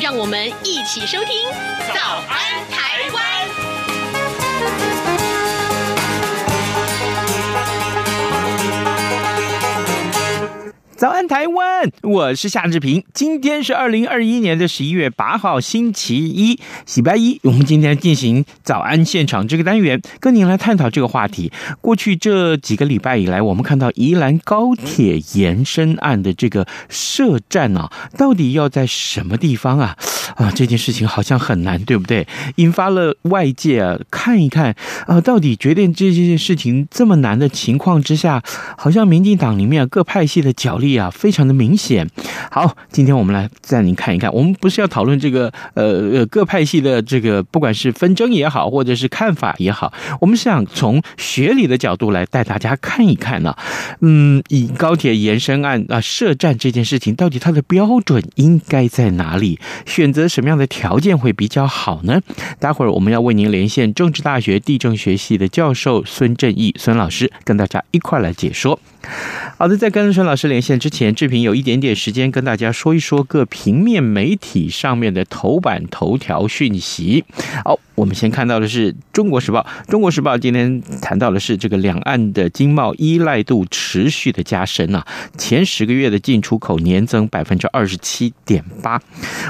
让我们一起收听《早安台湾》。早安，台湾！我是夏志平。今天是二零二一年的十一月八号，星期一，礼拜一。我们今天进行早安现场这个单元，跟您来探讨这个话题。过去这几个礼拜以来，我们看到宜兰高铁延伸案的这个设站啊，到底要在什么地方啊？啊，这件事情好像很难，对不对？引发了外界啊看一看啊，到底决定这件事情这么难的情况之下，好像民进党里面各派系的角力。啊，非常的明显。好，今天我们来带您看一看。我们不是要讨论这个呃呃各派系的这个，不管是纷争也好，或者是看法也好，我们是想从学理的角度来带大家看一看呢、嗯，以高铁延伸案啊设站这件事情，到底它的标准应该在哪里？选择什么样的条件会比较好呢？待会儿我们要为您连线政治大学地政学系的教授孙正义孙老师，跟大家一块来解说。好的，在跟孙老师连线之前，志平有一点点时间跟大家说一说各平面媒体上面的头版头条讯息。好，我们先看到的是《中国时报》，《中国时报》今天谈到的是这个两岸的经贸依赖度持续的加深啊，前十个月的进出口年增百分之二十七点八。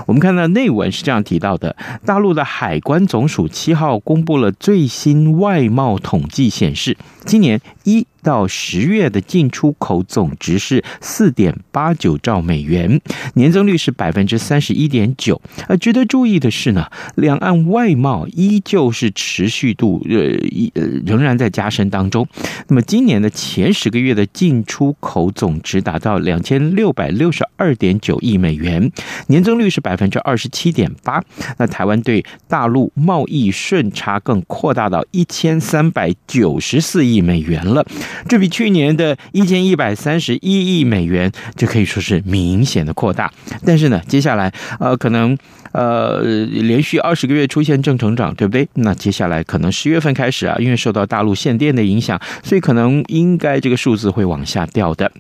我们看到内文是这样提到的：大陆的海关总署七号公布了最新外贸统计显示，今年一到十月的进出口总值是四点八九兆美元，年增率是百分之三十一点九。呃，值得注意的是呢，两岸外贸依旧是持续度呃一呃仍然在加深当中。那么今年的前十个月的进出口总值达到两千六百六十二点九亿美元，年增率是百分之二十七点八。那台湾对大陆贸易顺差更扩大到一千三百九十四亿美元了。这比去年的一千一百三十一亿美元，就可以说是明显的扩大。但是呢，接下来呃，可能呃，连续二十个月出现正成长，对不对？那接下来可能十月份开始啊，因为受到大陆限电的影响，所以可能应该这个数字会往下掉的。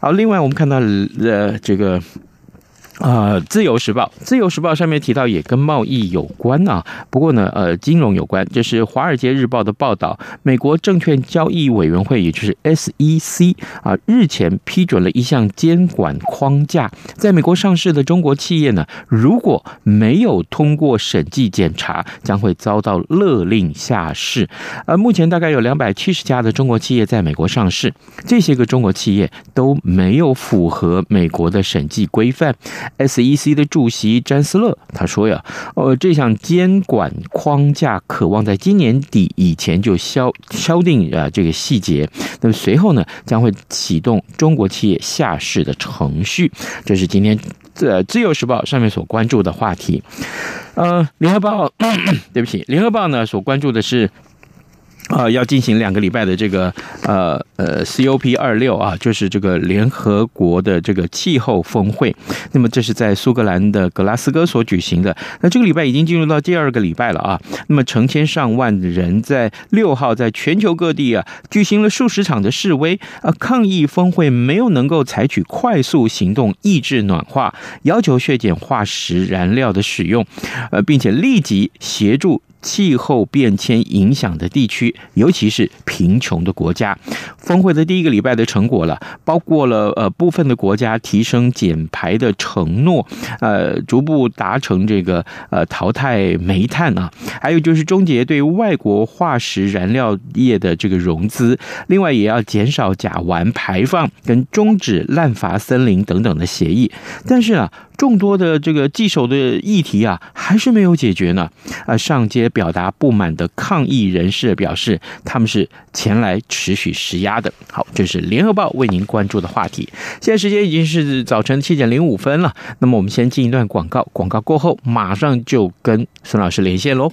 好，另外我们看到呃，这个。呃，《自由时报》《自由时报》上面提到也跟贸易有关啊，不过呢，呃，金融有关。这是《华尔街日报》的报道，美国证券交易委员会，也就是 SEC 啊，日前批准了一项监管框架，在美国上市的中国企业呢，如果没有通过审计检查，将会遭到勒令下市。而目前大概有两百七十家的中国企业在美国上市，这些个中国企业都没有符合美国的审计规范。SEC 的主席詹斯勒他说呀，呃，这项监管框架渴望在今年底以前就敲敲定啊这个细节。那么随后呢，将会启动中国企业下市的程序。这是今天呃《自由时报》上面所关注的话题。呃，《联合报》对不起，《联合报》呢所关注的是。啊，要进行两个礼拜的这个呃呃 COP 二六啊，就是这个联合国的这个气候峰会。那么这是在苏格兰的格拉斯哥所举行的。那这个礼拜已经进入到第二个礼拜了啊。那么成千上万人在六号在全球各地啊举行了数十场的示威啊，抗议峰会没有能够采取快速行动抑制暖化，要求削减化石燃料的使用，呃，并且立即协助。气候变迁影响的地区，尤其是贫穷的国家。峰会的第一个礼拜的成果了，包括了呃部分的国家提升减排的承诺，呃逐步达成这个呃淘汰煤炭啊，还有就是终结对外国化石燃料业的这个融资，另外也要减少甲烷排放跟终止滥伐森林等等的协议。但是啊。众多的这个棘手的议题啊，还是没有解决呢。啊，上街表达不满的抗议人士表示，他们是前来持续施压的。好，这是联合报为您关注的话题。现在时间已经是早晨七点零五分了。那么我们先进一段广告，广告过后马上就跟孙老师连线喽。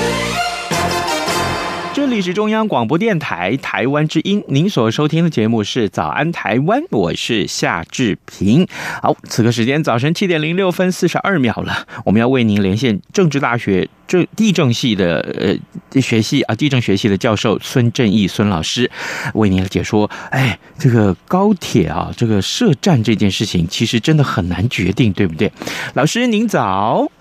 这里是中央广播电台台湾之音，您所收听的节目是《早安台湾》，我是夏志平。好，此刻时间早晨七点零六分四十二秒了，我们要为您连线政治大学政地政系的呃学系啊，地政学系的教授孙正义孙老师，为您解说。哎，这个高铁啊，这个设站这件事情，其实真的很难决定，对不对？老师您早。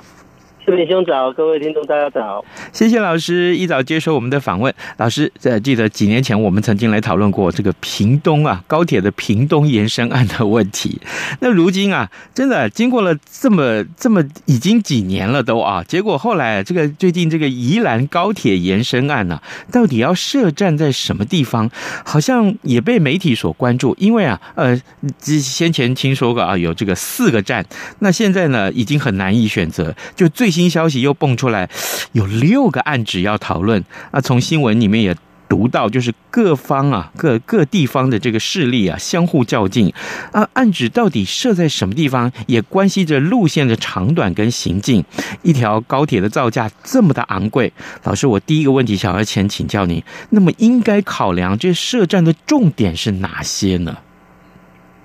各位兄早，各位听众大家早，谢谢老师一早接受我们的访问。老师，呃，记得几年前我们曾经来讨论过这个屏东啊高铁的屏东延伸案的问题。那如今啊，真的经过了这么这么已经几年了都啊，结果后来这个最近这个宜兰高铁延伸案呢、到底要设站在什么地方，好像也被媒体所关注。因为啊，呃，先前听说过啊，有这个四个站，那现在呢已经很难以选择，就最新。新消息又蹦出来，有六个案子要讨论。啊，从新闻里面也读到，就是各方啊，各各地方的这个势力啊，相互较劲。啊，案子到底设在什么地方，也关系着路线的长短跟行进。一条高铁的造价这么的昂贵，老师，我第一个问题想要先请教您，那么应该考量这设站的重点是哪些呢？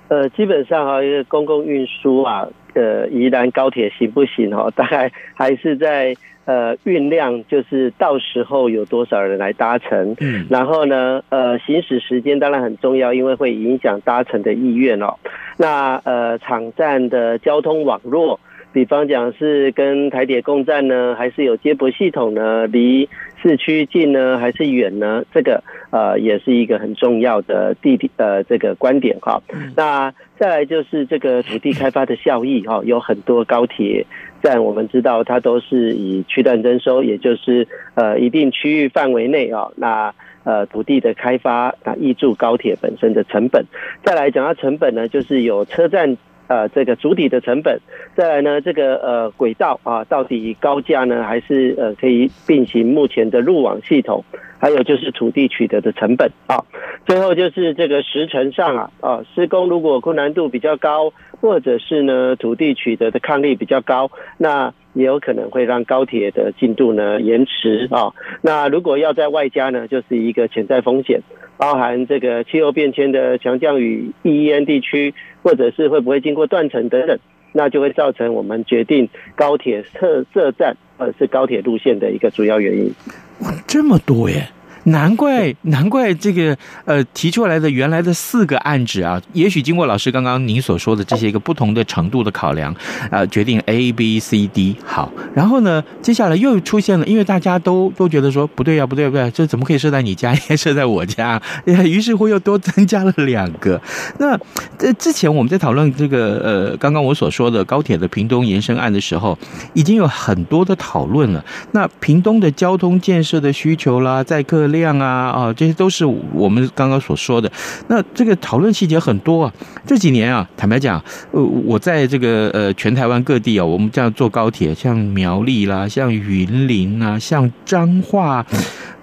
呃，基本上哈，一个公共运输啊。呃，宜兰高铁行不行？哦，大概还是在呃酝酿，就是到时候有多少人来搭乘。嗯，然后呢，呃，行驶时间当然很重要，因为会影响搭乘的意愿哦。那呃，场站的交通网络，比方讲是跟台铁共站呢，还是有接驳系统呢？离市区近呢，还是远呢？这个呃，也是一个很重要的地点呃这个观点哈。那再来就是这个土地开发的效益哈，有很多高铁站，我们知道它都是以区段征收，也就是呃一定区域范围内啊，那呃土地的开发啊挹注高铁本身的成本。再来讲到成本呢，就是有车站。呃，这个主体的成本，再来呢，这个呃轨道啊，到底高架呢，还是呃可以并行目前的路网系统？还有就是土地取得的成本啊，最后就是这个时程上啊啊，施工如果困难度比较高，或者是呢土地取得的抗力比较高，那也有可能会让高铁的进度呢延迟啊。那如果要在外加呢，就是一个潜在风险。包含这个气候变迁的强降雨、易淹地区，或者是会不会经过断层等等，那就会造成我们决定高铁设设站，呃，是高铁路线的一个主要原因。哇，这么多耶！难怪，难怪这个呃提出来的原来的四个案子啊，也许经过老师刚刚您所说的这些一个不同的程度的考量，呃，决定 A B C D 好，然后呢，接下来又出现了，因为大家都都觉得说不对呀、啊，不对不对，这怎么可以设在你家，应该设在我家，于是乎又多增加了两个。那这之前我们在讨论这个呃刚刚我所说的高铁的屏东延伸案的时候，已经有很多的讨论了。那屏东的交通建设的需求啦，载客量啊啊，这些都是我们刚刚所说的。那这个讨论细节很多啊。这几年啊，坦白讲，呃，我在这个呃全台湾各地啊，我们这样坐高铁，像苗栗啦，像云林啊，像彰化，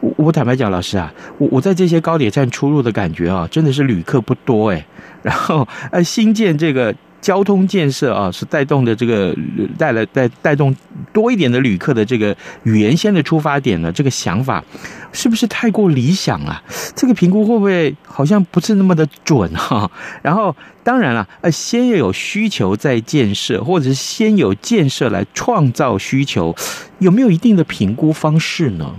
我我坦白讲，老师啊，我我在这些高铁站出入的感觉啊，真的是旅客不多哎。然后呃，新建这个交通建设啊，是带动的这个带来带带动多一点的旅客的这个原先的出发点呢？这个想法是不是太过理想啊？这个评估会不会好像不是那么的准哈？然后当然了，呃，先要有需求再建设，或者是先有建设来创造需求，有没有一定的评估方式呢？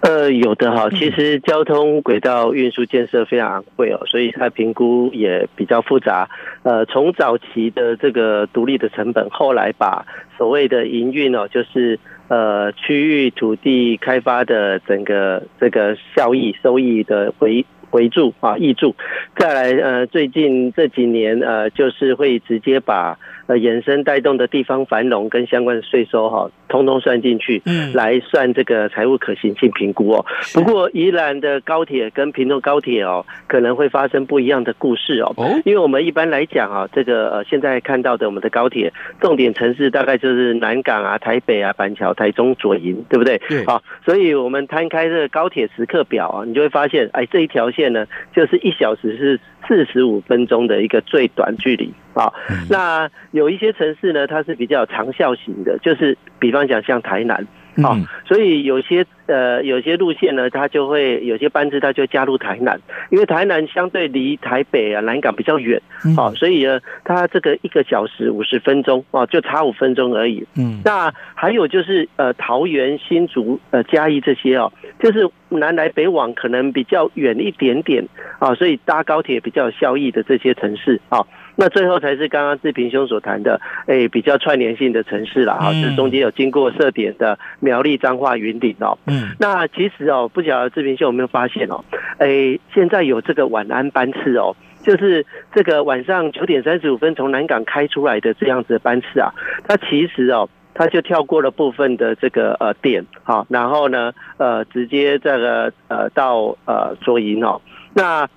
呃，有的哈，其实交通轨道运输建设非常昂贵哦，所以它评估也比较复杂。呃，从早期的这个独立的成本，后来把所谓的营运哦，就是呃区域土地开发的整个这个效益收益的回回注啊挹注，再来呃最近这几年呃就是会直接把。呃，衍生带动的地方繁荣跟相关的税收哈，通通算进去，嗯，来算这个财务可行性评估哦。不过宜兰的高铁跟屏东高铁哦，可能会发生不一样的故事哦。哦，因为我们一般来讲啊，这个呃现在看到的我们的高铁重点城市大概就是南港啊、台北啊、板桥、台中、左营，对不对？对。好，所以我们摊开这个高铁时刻表啊，你就会发现，哎，这一条线呢，就是一小时是四十五分钟的一个最短距离。啊，那有一些城市呢，它是比较长效型的，就是比方讲像台南，好，所以有些呃有些路线呢，它就会有些班次，它就加入台南，因为台南相对离台北啊南港比较远，好，所以呢，它这个一个小时五十分钟哦，就差五分钟而已。嗯，那还有就是呃桃园、新竹、呃嘉义这些哦，就是南来北往可能比较远一点点啊，所以搭高铁比较有效益的这些城市啊。那最后才是刚刚志平兄所谈的，哎，比较串联性的城市了哈，就是中间有经过设点的苗栗、彰化、云林哦。嗯，那其实哦，不晓得志平兄有没有发现哦，哎，现在有这个晚安班次哦，就是这个晚上九点三十五分从南港开出来的这样子的班次啊，它其实哦，它就跳过了部分的这个呃点，好，然后呢，呃，直接这个呃到呃左营哦，那。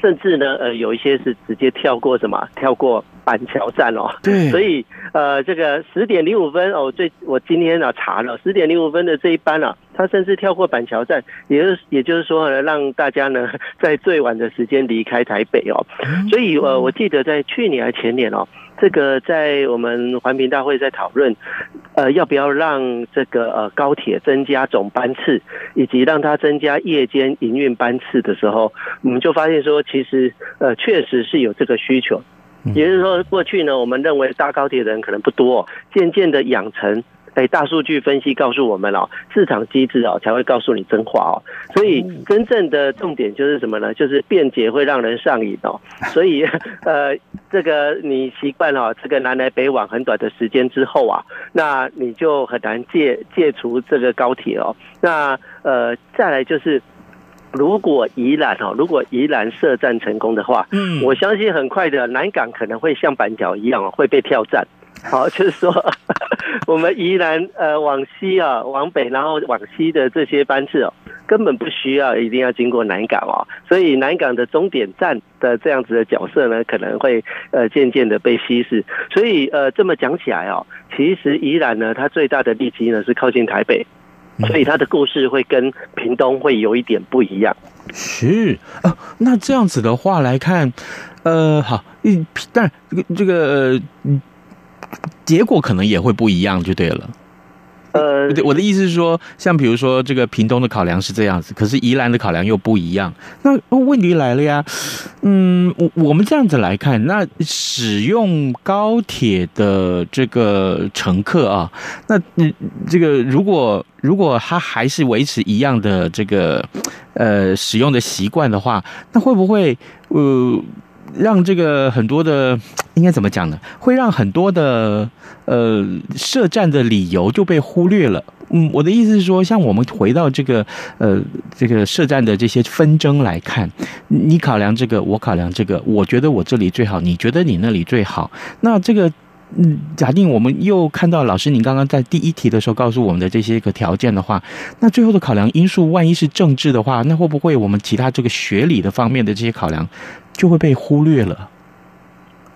甚至呢，呃，有一些是直接跳过什么？跳过板桥站哦。对。所以，呃，这个十点零五分哦，最我今天呢查了十点零五分的这一班啊，他甚至跳过板桥站，也就是也就是说呢，让大家呢 在最晚的时间离开台北哦。所以，呃，我记得在去年还前年哦。这个在我们环评大会在讨论，呃，要不要让这个呃高铁增加总班次，以及让它增加夜间营运班次的时候，我们就发现说，其实呃确实是有这个需求，也就是说，过去呢，我们认为搭高铁的人可能不多，渐渐的养成。哎，大数据分析告诉我们哦，市场机制哦才会告诉你真话哦。所以真正的重点就是什么呢？就是便捷会让人上瘾哦。所以呃，这个你习惯了这个南来北往很短的时间之后啊，那你就很难戒戒除这个高铁哦。那呃，再来就是，如果宜兰哦，如果宜兰设站成功的话，嗯，我相信很快的南港可能会像板桥一样会被跳站。好，就是说，我们宜兰呃往西啊，往北，然后往西的这些班次哦，根本不需要一定要经过南港哦，所以南港的终点站的这样子的角色呢，可能会呃渐渐的被稀释。所以呃这么讲起来哦，其实宜兰呢，它最大的利基呢是靠近台北，所以他的故事会跟屏东会有一点不一样。是啊，那这样子的话来看，呃，好，一，但这个这个。结果可能也会不一样，就对了。呃，我的意思是说，像比如说这个屏东的考量是这样子，可是宜兰的考量又不一样。那问题来了呀，嗯，我我们这样子来看，那使用高铁的这个乘客啊，那嗯，这个如果如果他还是维持一样的这个呃使用的习惯的话，那会不会呃？让这个很多的应该怎么讲呢？会让很多的呃设站的理由就被忽略了。嗯，我的意思是说，像我们回到这个呃这个设站的这些纷争来看，你考量这个，我考量这个，我觉得我这里最好，你觉得你那里最好。那这个嗯，假定我们又看到老师您刚刚在第一题的时候告诉我们的这些个条件的话，那最后的考量因素万一是政治的话，那会不会我们其他这个学理的方面的这些考量？就会被忽略了。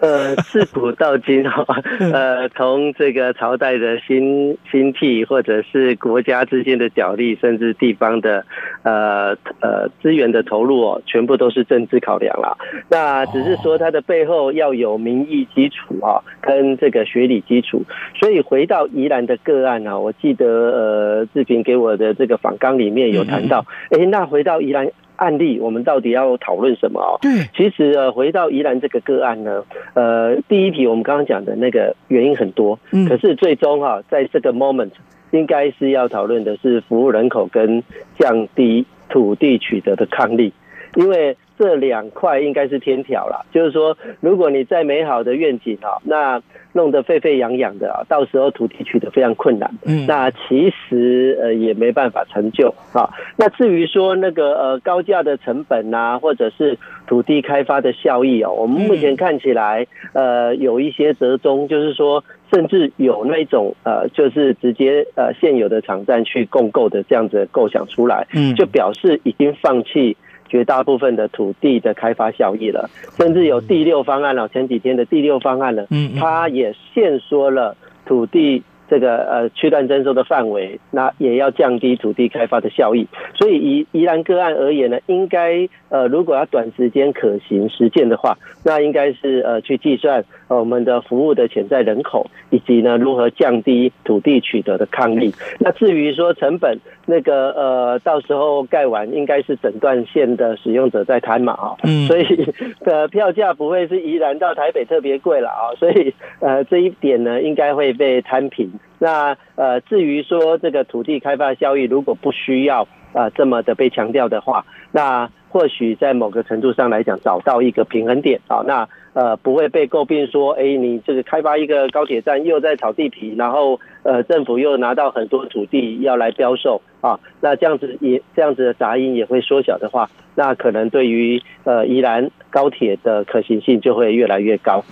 呃，自古到今 哈，呃，从这个朝代的兴兴替，或者是国家之间的角力，甚至地方的呃呃资源的投入哦，全部都是政治考量啦。那只是说它的背后要有民意基础啊，跟这个学理基础。所以回到宜兰的个案啊，我记得呃志平给我的这个访纲里面有谈到，哎，那回到宜兰。案例，我们到底要讨论什么啊？对，其实呃，回到宜兰这个个案呢，呃，第一题我们刚刚讲的那个原因很多，嗯，可是最终哈，在这个 moment 应该是要讨论的是服务人口跟降低土地取得的抗力，因为这两块应该是天条啦，就是说，如果你再美好的愿景啊，那弄得沸沸扬扬的啊，到时候土地取得非常困难，嗯，那其实呃也没办法成就啊。那至于说那个呃高价的成本呐、啊，或者是土地开发的效益哦，我们目前看起来呃有一些折中，就是说甚至有那种呃就是直接呃现有的场站去共购的这样子的构想出来，嗯，就表示已经放弃。绝大部分的土地的开发效益了，甚至有第六方案了。前几天的第六方案呢，嗯，它也限缩了土地。这个呃区段征收的范围，那也要降低土地开发的效益。所以以宜兰个案而言呢，应该呃如果要短时间可行实践的话，那应该是呃去计算我们的服务的潜在人口，以及呢如何降低土地取得的抗力。那至于说成本，那个呃到时候盖完，应该是整段线的使用者在摊嘛啊，嗯，所以 呃票价不会是宜兰到台北特别贵了啊，所以呃这一点呢应该会被摊平。那呃，至于说这个土地开发效益，如果不需要啊、呃、这么的被强调的话，那或许在某个程度上来讲，找到一个平衡点啊，那呃不会被诟病说，哎，你这个开发一个高铁站又在炒地皮，然后呃政府又拿到很多土地要来标售啊，那这样子也这样子的杂音也会缩小的话，那可能对于呃宜兰高铁的可行性就会越来越高。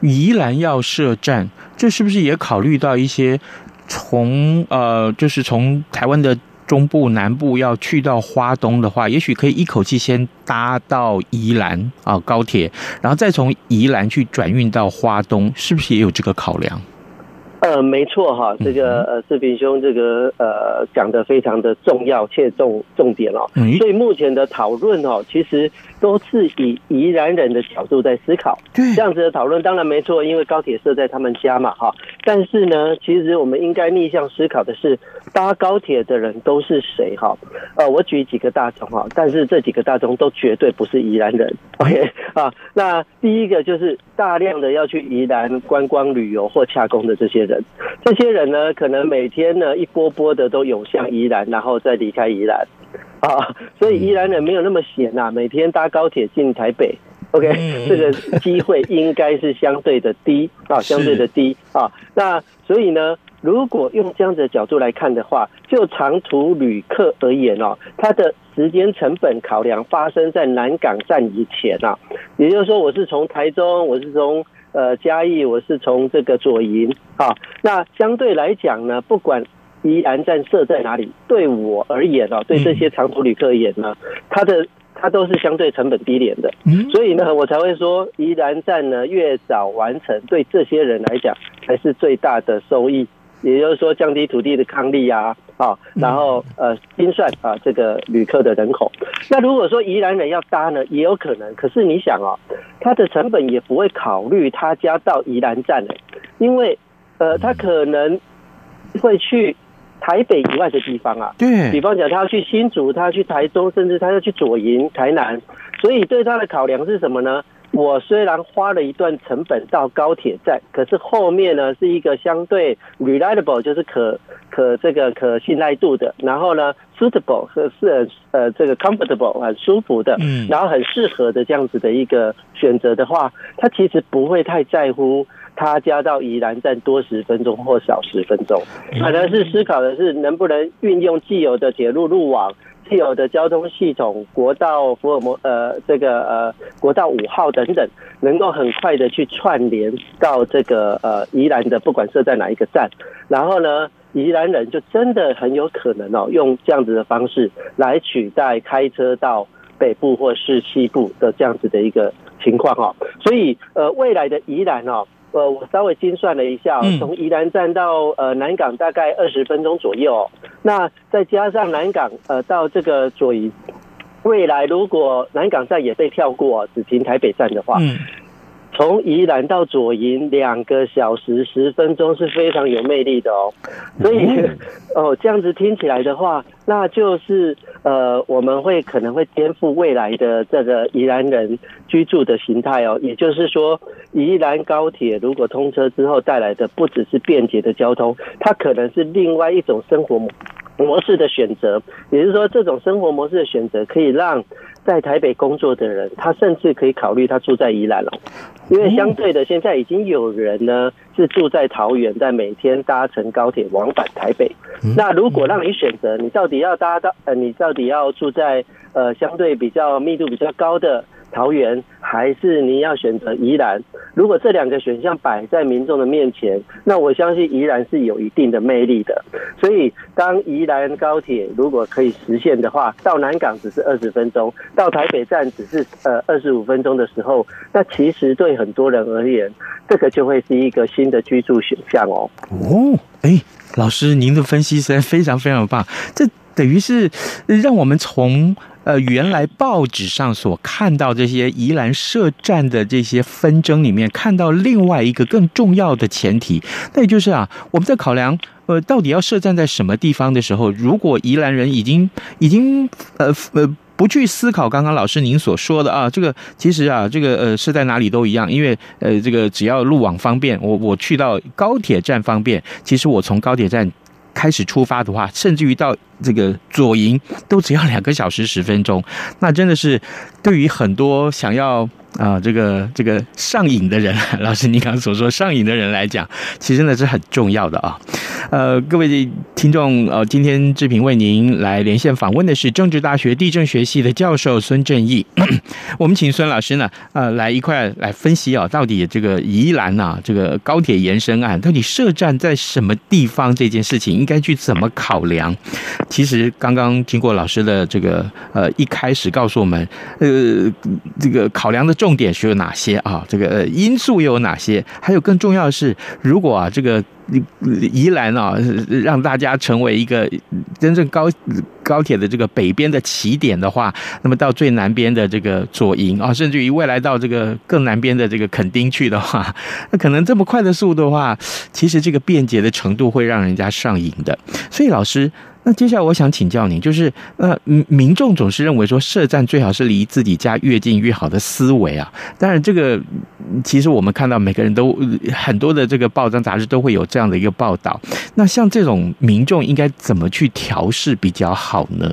宜兰要设站，这是不是也考虑到一些从呃，就是从台湾的中部、南部要去到花东的话，也许可以一口气先搭到宜兰啊、呃、高铁，然后再从宜兰去转运到花东，是不是也有这个考量？呃，没错哈，这个呃，志平兄这个呃讲的非常的重要，且重重点哦。所以目前的讨论哦，其实都是以宜兰人的角度在思考。对，这样子的讨论当然没错，因为高铁设在他们家嘛哈。但是呢，其实我们应该逆向思考的是，搭高铁的人都是谁哈？呃，我举几个大众哈，但是这几个大众都绝对不是宜兰人。OK 啊，那第一个就是大量的要去宜兰观光旅游或洽工的这些人。人，这些人呢，可能每天呢一波波的都涌向宜兰，然后再离开宜兰 啊，所以宜兰人没有那么闲呐，每天搭高铁进台北，OK，这个机会应该是相对的低啊，相对的低啊。那所以呢，如果用这样的角度来看的话，就长途旅客而言哦，它的时间成本考量发生在南港站以前啊，也就是说，我是从台中，我是从。呃，嘉义，我是从这个左营啊。那相对来讲呢，不管宜兰站设在哪里，对我而言哦，对这些长途旅客而言呢，它的它都是相对成本低廉的。所以呢，我才会说宜兰站呢越早完成，对这些人来讲才是最大的收益。也就是说，降低土地的抗力啊，啊，然后呃，精算啊这个旅客的人口。那如果说宜兰人要搭呢，也有可能。可是你想哦，他的成本也不会考虑他家到宜兰站的，因为呃，他可能会去台北以外的地方啊。对。比方讲，他要去新竹，他要去台中，甚至他要去左营、台南。所以对他的考量是什么呢？我虽然花了一段成本到高铁站，可是后面呢是一个相对 reliable，就是可可这个可信赖度的，然后呢 suitable 和是呃这个 comfortable 很舒服的，嗯，然后很适合的这样子的一个选择的话，他其实不会太在乎他家到宜兰站多十分钟或少十分钟，可能是思考的是能不能运用既有的铁路路网。既有的交通系统，国道福尔摩呃，这个呃国道五号等等，能够很快的去串联到这个呃宜兰的，不管设在哪一个站，然后呢，宜兰人就真的很有可能哦，用这样子的方式来取代开车到北部或是西部的这样子的一个情况哦。所以呃，未来的宜兰哦，呃，我稍微精算了一下，从宜兰站到呃南港大概二十分钟左右，那再加上南港呃到这个左营，未来如果南港站也被跳过，只停台北站的话。嗯。从宜兰到左营两个小时十分钟是非常有魅力的哦，所以 哦这样子听起来的话，那就是呃我们会可能会颠覆未来的这个宜兰人居住的形态哦，也就是说宜兰高铁如果通车之后带来的不只是便捷的交通，它可能是另外一种生活模式的选择，也就是说这种生活模式的选择可以让。在台北工作的人，他甚至可以考虑他住在宜兰了，因为相对的，现在已经有人呢是住在桃园，在每天搭乘高铁往返台北。那如果让你选择，你到底要搭到呃，你到底要住在呃相对比较密度比较高的？桃园还是你要选择宜兰？如果这两个选项摆在民众的面前，那我相信宜兰是有一定的魅力的。所以，当宜兰高铁如果可以实现的话，到南港只是二十分钟，到台北站只是呃二十五分钟的时候，那其实对很多人而言，这个就会是一个新的居住选项哦。哦，哎，老师，您的分析实在非常非常棒，这等于是让我们从。呃，原来报纸上所看到这些宜兰设站的这些纷争里面，看到另外一个更重要的前提，那也就是啊，我们在考量呃，到底要设站在什么地方的时候，如果宜兰人已经已经呃呃不去思考刚刚老师您所说的啊，这个其实啊，这个呃设在哪里都一样，因为呃这个只要路网方便，我我去到高铁站方便，其实我从高铁站。开始出发的话，甚至于到这个左营都只要两个小时十分钟，那真的是对于很多想要。啊，这个这个上瘾的人，老师你刚刚所说上瘾的人来讲，其实呢是很重要的啊。呃，各位听众，呃，今天志平为您来连线访问的是政治大学地震学系的教授孙正义。我们请孙老师呢，呃，来一块来分析啊，到底这个宜兰呐、啊，这个高铁延伸案到底设站在什么地方这件事情应该去怎么考量？其实刚刚经过老师的这个呃一开始告诉我们，呃，这个考量的。重点是有哪些啊？这个因素又有哪些？还有更重要的是，如果啊这个宜兰啊让大家成为一个真正高高铁的这个北边的起点的话，那么到最南边的这个左营啊，甚至于未来到这个更南边的这个垦丁去的话，那可能这么快的速度的话，其实这个便捷的程度会让人家上瘾的。所以老师。那接下来我想请教您，就是呃，民众总是认为说设站最好是离自己家越近越好的思维啊。当然，这个其实我们看到每个人都很多的这个报章杂志都会有这样的一个报道。那像这种民众应该怎么去调试比较好呢？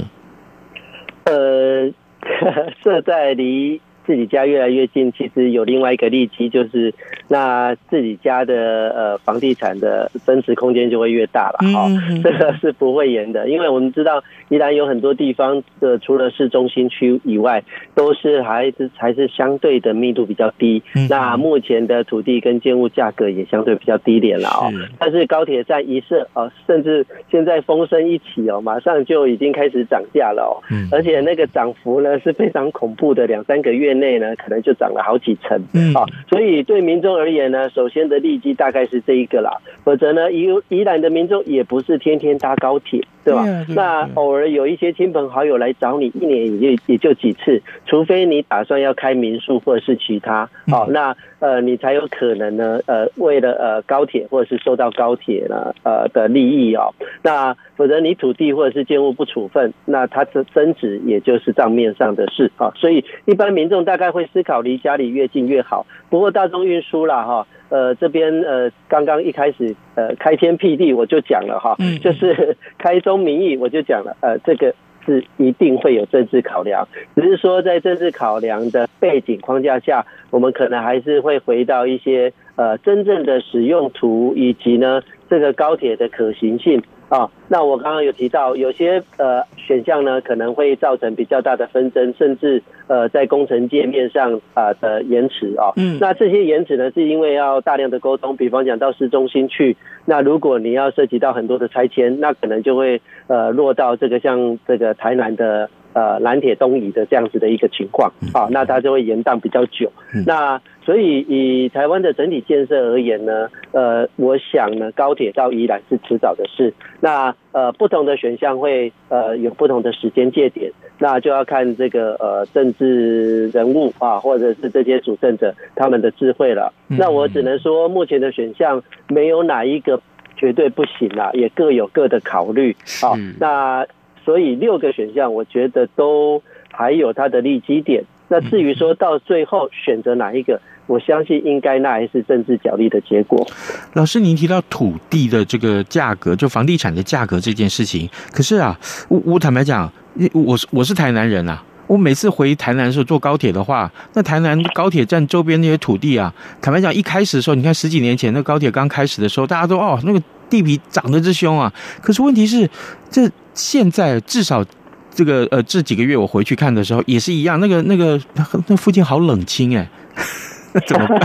呃，设在离。自己家越来越近，其实有另外一个利基，就是那自己家的呃房地产的增值空间就会越大了。好，这个是不会严的，因为我们知道宜兰有很多地方的除了市中心区以外，都是还是还是相对的密度比较低。那目前的土地跟建物价格也相对比较低廉了哦。但是高铁站一设哦，甚至现在风声一起哦，马上就已经开始涨价了哦。而且那个涨幅呢是非常恐怖的，两三个月。内呢，可能就涨了好几成，嗯，啊，所以对民众而言呢，首先的利基大概是这一个啦，否则呢，宜宜兰的民众也不是天天搭高铁，对吧？那偶尔有一些亲朋好友来找你，一年也就也就几次，除非你打算要开民宿或者是其他，好，那呃，你才有可能呢，呃，为了呃高铁或者是受到高铁呢呃的利益哦，那否则你土地或者是建物不处分，那它的增值也就是账面上的事啊，所以一般民众大概会思考离家里越近越好。不过大众运输啦哈，呃这边呃刚刚一开始呃开天辟地我就讲了哈，就是开宗明义我就讲了，呃这个是一定会有政治考量，只是说在政治考量的背景框架下，我们可能还是会回到一些呃真正的使用图以及呢这个高铁的可行性。啊、哦，那我刚刚有提到，有些呃选项呢可能会造成比较大的纷争，甚至呃在工程界面上啊、呃、的延迟啊。嗯，那这些延迟呢是因为要大量的沟通，比方讲到市中心去，那如果你要涉及到很多的拆迁，那可能就会呃落到这个像这个台南的。呃，南铁东移的这样子的一个情况，啊，那它就会延宕比较久。那所以以台湾的整体建设而言呢，呃，我想呢，高铁到宜兰是迟早的事。那呃，不同的选项会呃有不同的时间界点，那就要看这个呃政治人物啊，或者是这些主政者他们的智慧了。那我只能说，目前的选项没有哪一个绝对不行啦，也各有各的考虑啊。那所以六个选项，我觉得都还有它的利基点。那至于说到最后选择哪一个，我相信应该那还是政治角力的结果。老师，您提到土地的这个价格，就房地产的价格这件事情，可是啊，我我坦白讲，我我是台南人啊，我每次回台南的时候坐高铁的话，那台南高铁站周边那些土地啊，坦白讲，一开始的时候，你看十几年前那高铁刚开始的时候，大家都哦那个地皮涨得之凶啊，可是问题是，这现在至少。这个呃，这几个月我回去看的时候也是一样，那个那个那附近好冷清哎，怎么办？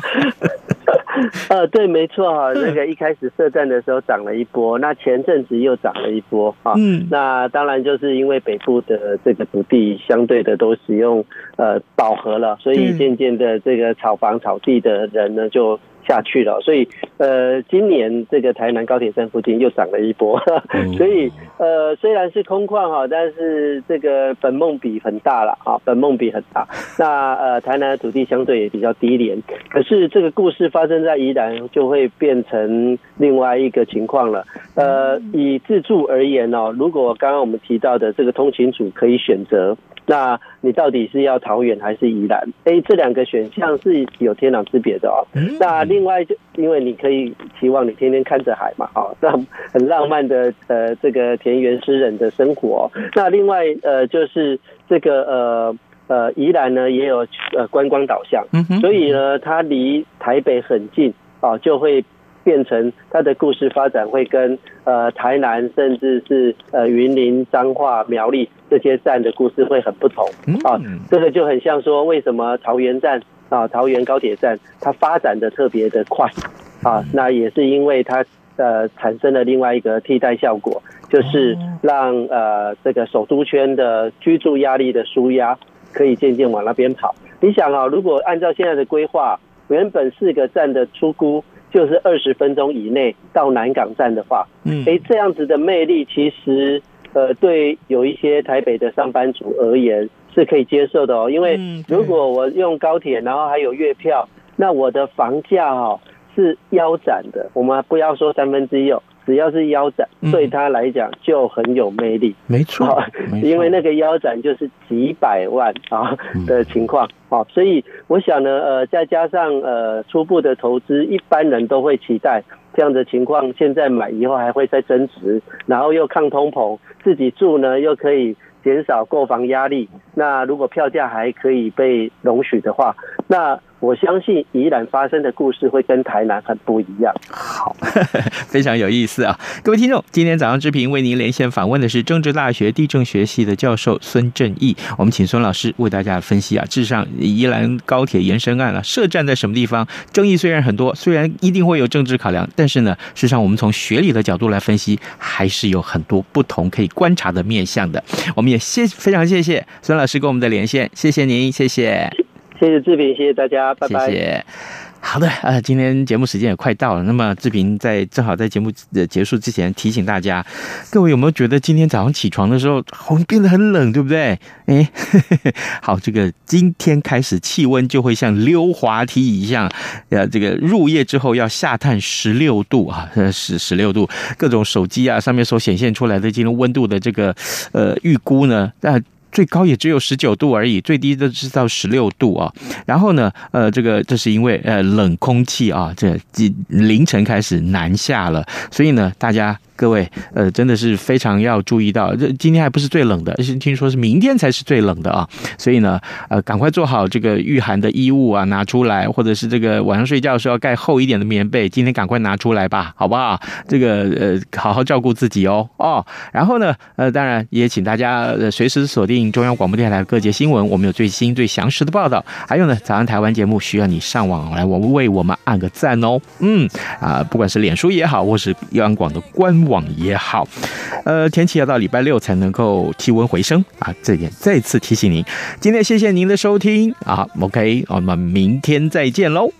呃，对，没错哈，那个一开始设站的时候涨了一波，那前阵子又涨了一波啊。嗯，那当然就是因为北部的这个土地相对的都使用呃饱和了，所以渐渐的这个炒房炒地的人呢就。下去了，所以呃，今年这个台南高铁站附近又涨了一波，所以呃，虽然是空旷哈，但是这个本梦比很大了啊，本梦比很大。那呃，台南的土地相对也比较低廉，可是这个故事发生在宜兰，就会变成另外一个情况了。呃，以自住而言哦，如果刚刚我们提到的这个通勤组可以选择。那你到底是要桃园还是宜兰？哎，这两个选项是有天壤之别的哦。那另外就因为你可以期望你天天看着海嘛，哦，那很浪漫的呃这个田园诗人的生活。那另外呃就是这个呃呃宜兰呢也有呃观光导向，所以呢它离台北很近啊，就会。变成它的故事发展会跟呃台南甚至是呃云林彰化苗栗这些站的故事会很不同啊，这个就很像说为什么桃园站啊桃园高铁站它发展的特别的快啊，那也是因为它呃产生了另外一个替代效果，就是让呃这个首都圈的居住压力的舒压可以渐渐往那边跑。你想啊，如果按照现在的规划，原本四个站的出估。就是二十分钟以内到南港站的话，嗯，哎，这样子的魅力其实，呃，对有一些台北的上班族而言是可以接受的哦。因为如果我用高铁，然后还有月票，那我的房价哦是腰斩的。我们不要说三分之一哦。只要是腰斩，对他来讲就很有魅力。没错，因为那个腰斩就是几百万啊的情况。好，所以我想呢，呃，再加上呃初步的投资，一般人都会期待这样的情况。现在买以后还会再增值，然后又抗通膨，自己住呢又可以减少购房压力。那如果票价还可以被容许的话，那。我相信宜兰发生的故事会跟台南很不一样。好，非常有意思啊！各位听众，今天早上之平为您连线访问的是政治大学地政学系的教授孙正义。我们请孙老师为大家分析啊，事实上宜兰高铁延伸案啊，设站在什么地方？争议虽然很多，虽然一定会有政治考量，但是呢，事实上我们从学理的角度来分析，还是有很多不同可以观察的面向的。我们也谢非常谢谢孙老师跟我们的连线，谢谢您，谢谢。谢谢志平，谢谢大家，拜拜。好的，呃，今天节目时间也快到了，那么志平在正好在节目的结束之前提醒大家，各位有没有觉得今天早上起床的时候，好像变得很冷，对不对？哎，好，这个今天开始气温就会像溜滑梯一样，呃，这个入夜之后要下探十六度啊，十十六度，各种手机啊上面所显现出来的这种温度的这个呃预估呢，那。最高也只有十九度而已，最低的是到十六度啊。然后呢，呃，这个这是因为呃冷空气啊，这凌晨开始南下了，所以呢，大家。各位，呃，真的是非常要注意到，这今天还不是最冷的，是听说是明天才是最冷的啊。所以呢，呃，赶快做好这个御寒的衣物啊，拿出来，或者是这个晚上睡觉的时候要盖厚一点的棉被，今天赶快拿出来吧，好不好？这个呃，好好照顾自己哦哦。然后呢，呃，当然也请大家呃随时锁定中央广播电台各节新闻，我们有最新最详实的报道。还有呢，早安台湾节目需要你上网来，我为我们按个赞哦。嗯啊，不管是脸书也好，或是央广的官网。望也好。呃，天气要到礼拜六才能够气温回升啊，这点再次提醒您。今天谢谢您的收听啊，OK，我们明天再见喽。